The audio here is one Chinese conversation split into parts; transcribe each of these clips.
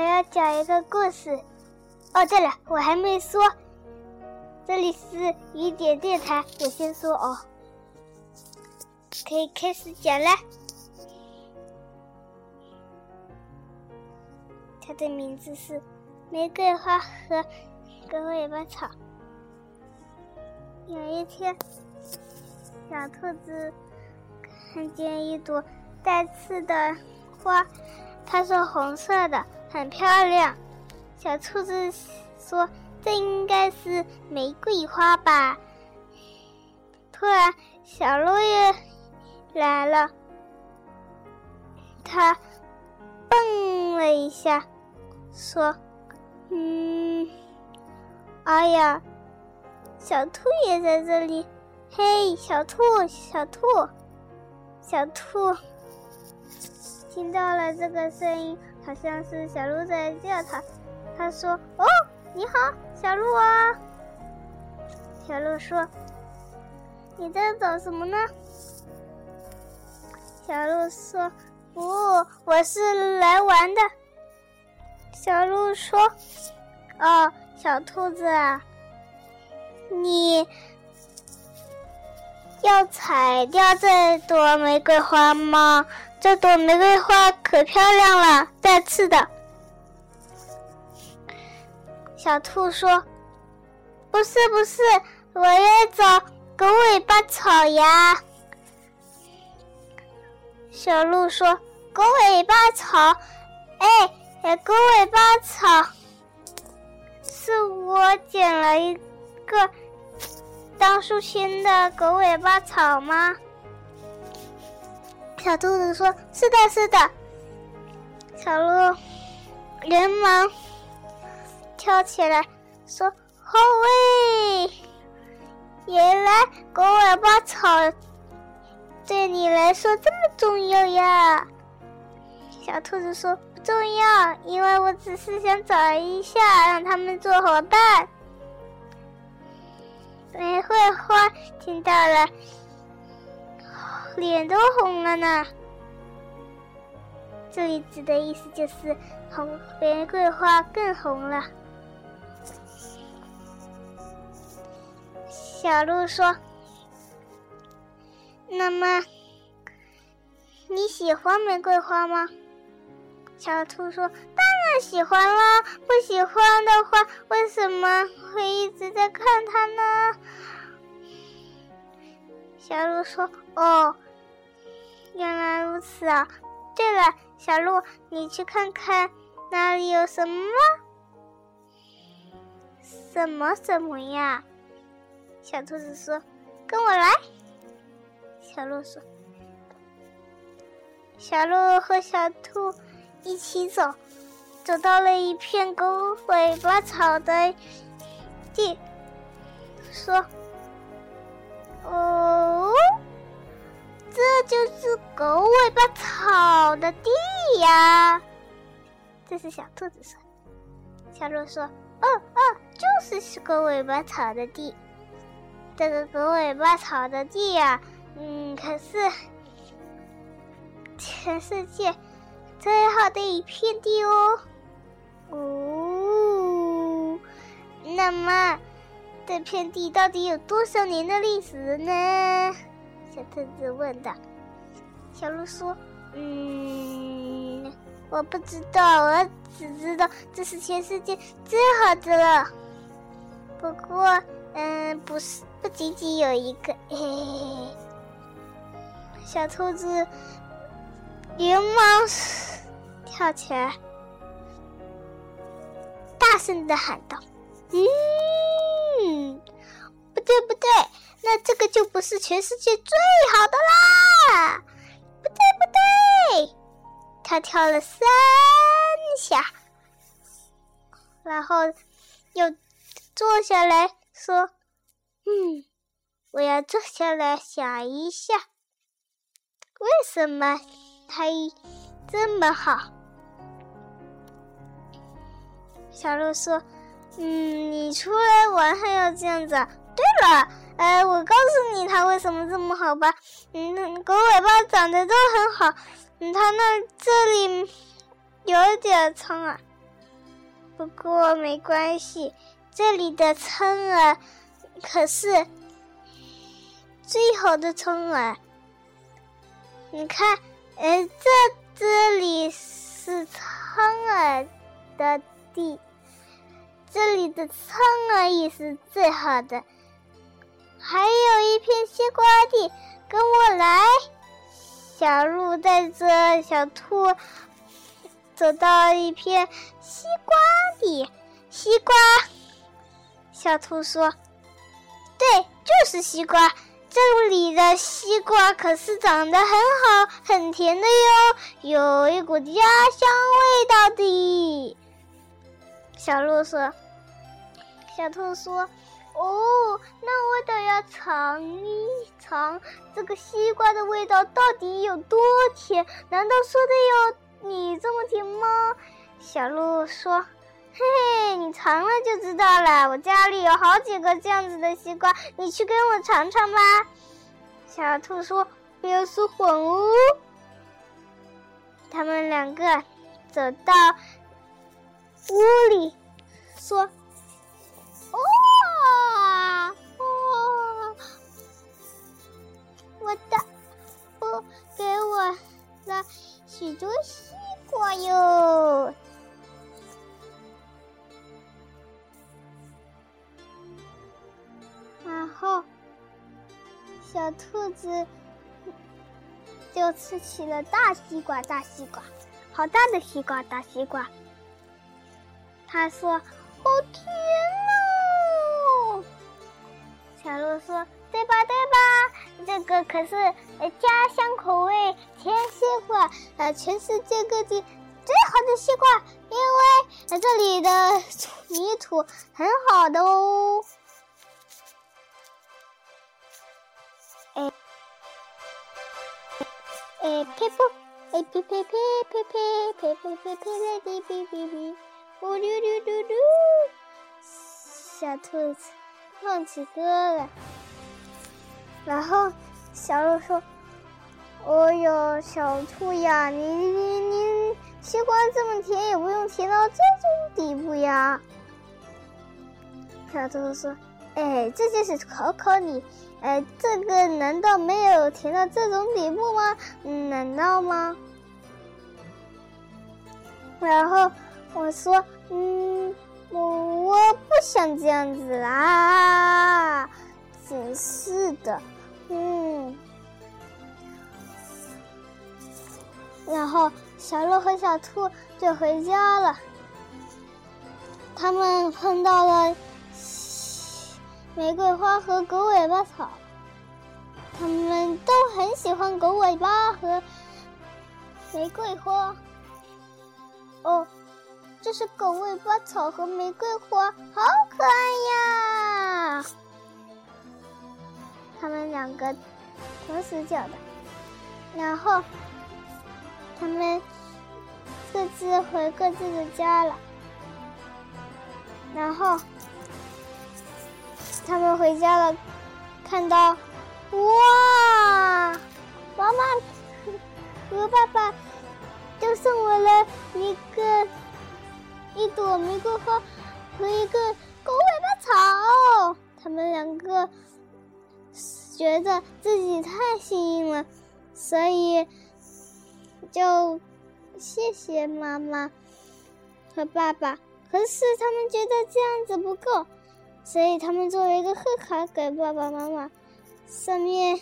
我要讲一个故事。哦，对了，我还没说，这里是雨点电台，我先说哦，可以开始讲了。它的名字是《玫瑰花和狗尾巴草》。有一天，小兔子看见一朵带刺的花，它是红色的，很漂亮。小兔子说：“这应该是玫瑰花吧？”突然，小鹿也来了，它蹦了一下，说：“嗯，哎呀！”小兔也在这里，嘿，小兔，小兔，小兔，听到了这个声音，好像是小鹿在叫它。他说：“哦，你好，小鹿啊。”小鹿说：“你在找什么呢？”小鹿说：“不，我是来玩的。”小鹿说：“哦，小兔子。”。”你要采掉这朵玫瑰花吗？这朵玫瑰花可漂亮了，带刺的。小兔说：“不是，不是，我要找狗尾巴草呀。”小鹿说：“狗尾巴草，哎，狗尾巴草，是我捡了一个。”当树签的狗尾巴草吗？小兔子说：“是的，是的。”小鹿连忙跳起来说：“好喂！原来狗尾巴草对你来说这么重要呀！”小兔子说：“不重要，因为我只是想找一下，让他们做伙伴。”玫瑰花听到了，脸都红了呢。这里指的意思就是红玫瑰花更红了。小鹿说：“那么你喜欢玫瑰花吗？”小兔说：“当然喜欢啦！不喜欢的话，为什么会一直在看它呢？”小鹿说：“哦，原来如此啊！对了，小鹿，你去看看那里有什么？什么什么呀？”小兔子说：“跟我来。”小鹿说：“小鹿和小兔一起走，走到了一片狗尾巴草的地，说。”哦，这就是狗尾巴草的地呀！这是小兔子说。小鹿说：“哦哦，就是是狗尾巴草的地。这个狗尾巴草的地呀，嗯，可是全世界最好的一片地哦。哦，那么。”这片地到底有多少年的历史呢？小兔子问道。小鹿说：“嗯，我不知道，我只知道这是全世界最好的了。不过，嗯，不是，不仅仅有一个。”嘿嘿嘿。小兔子连忙跳起来，大声的喊道：“！”嗯，不对不对，那这个就不是全世界最好的啦！不对不对，他跳了三下，然后又坐下来说：“嗯，我要坐下来想一下，为什么它这么好？”小鹿说。嗯，你出来玩还要这样子？对了，呃，我告诉你它为什么这么好吧？嗯，狗尾巴长得都很好，嗯，它那这里有点苍啊，不过没关系，这里的苍耳可是最好的葱儿。你看，呃，这这里是苍耳的地，这里的苍耳也是最好的。还有一片西瓜地，跟我来。小鹿带着小兔走到一片西瓜地，西瓜。小兔说：“对，就是西瓜。这里的西瓜可是长得很好，很甜的哟，有一股家乡味道的。”小鹿说：“小兔说。”哦，那我得要尝一尝这个西瓜的味道到底有多甜？难道说的有你这么甜吗？小鹿说：“嘿嘿，你尝了就知道了。我家里有好几个这样子的西瓜，你去跟我尝尝吧。”小兔说：“不要说谎哦。”他们两个走到屋里，说。哦我的，不给我了许多西瓜哟。然后，小兔子就吃起了大西瓜，大西瓜，好大的西瓜，大西瓜。他说：“好甜哦！”小鹿说：“对吧，对吧？”这个可是家乡口味甜西瓜，呃全世界各地最好的西瓜，因为这里的泥土很好的哦。哎哎呸噗，哎呸呸呸呸呸呸呸呸呸嘞滴哔哔哔，咕噜噜噜噜，小兔子唱起歌来。然后，小鹿说：“哦哟，小兔呀，你你你，西瓜这么甜，也不用甜到这种地步呀。”小兔子说：“哎，这就是考考你，哎，这个难道没有甜到这种地步吗？难道吗？”然后我说：“嗯，我我不想这样子啦。”真是的，嗯。然后小鹿和小兔就回家了。他们碰到了玫瑰花和狗尾巴草，他们都很喜欢狗尾巴和玫瑰花。哦，这是狗尾巴草和玫瑰花，好可爱呀！他们两个同时叫的，然后他们各自回各自的家了。然后他们回家了，看到哇，妈妈和爸爸都送我了一个一朵玫瑰花和一个狗尾巴草，他们两个。觉得自己太幸运了，所以就谢谢妈妈和爸爸。可是他们觉得这样子不够，所以他们做了一个贺卡给爸爸妈妈，上面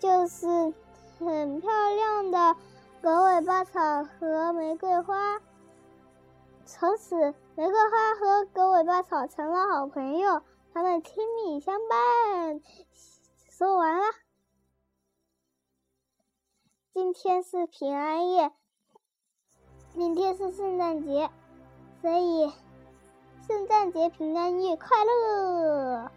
就是很漂亮的狗尾巴草和玫瑰花。从此，玫瑰花和狗尾巴草成了好朋友。他们亲密相伴。说完了。今天是平安夜，明天是圣诞节，所以圣诞节平安夜快乐。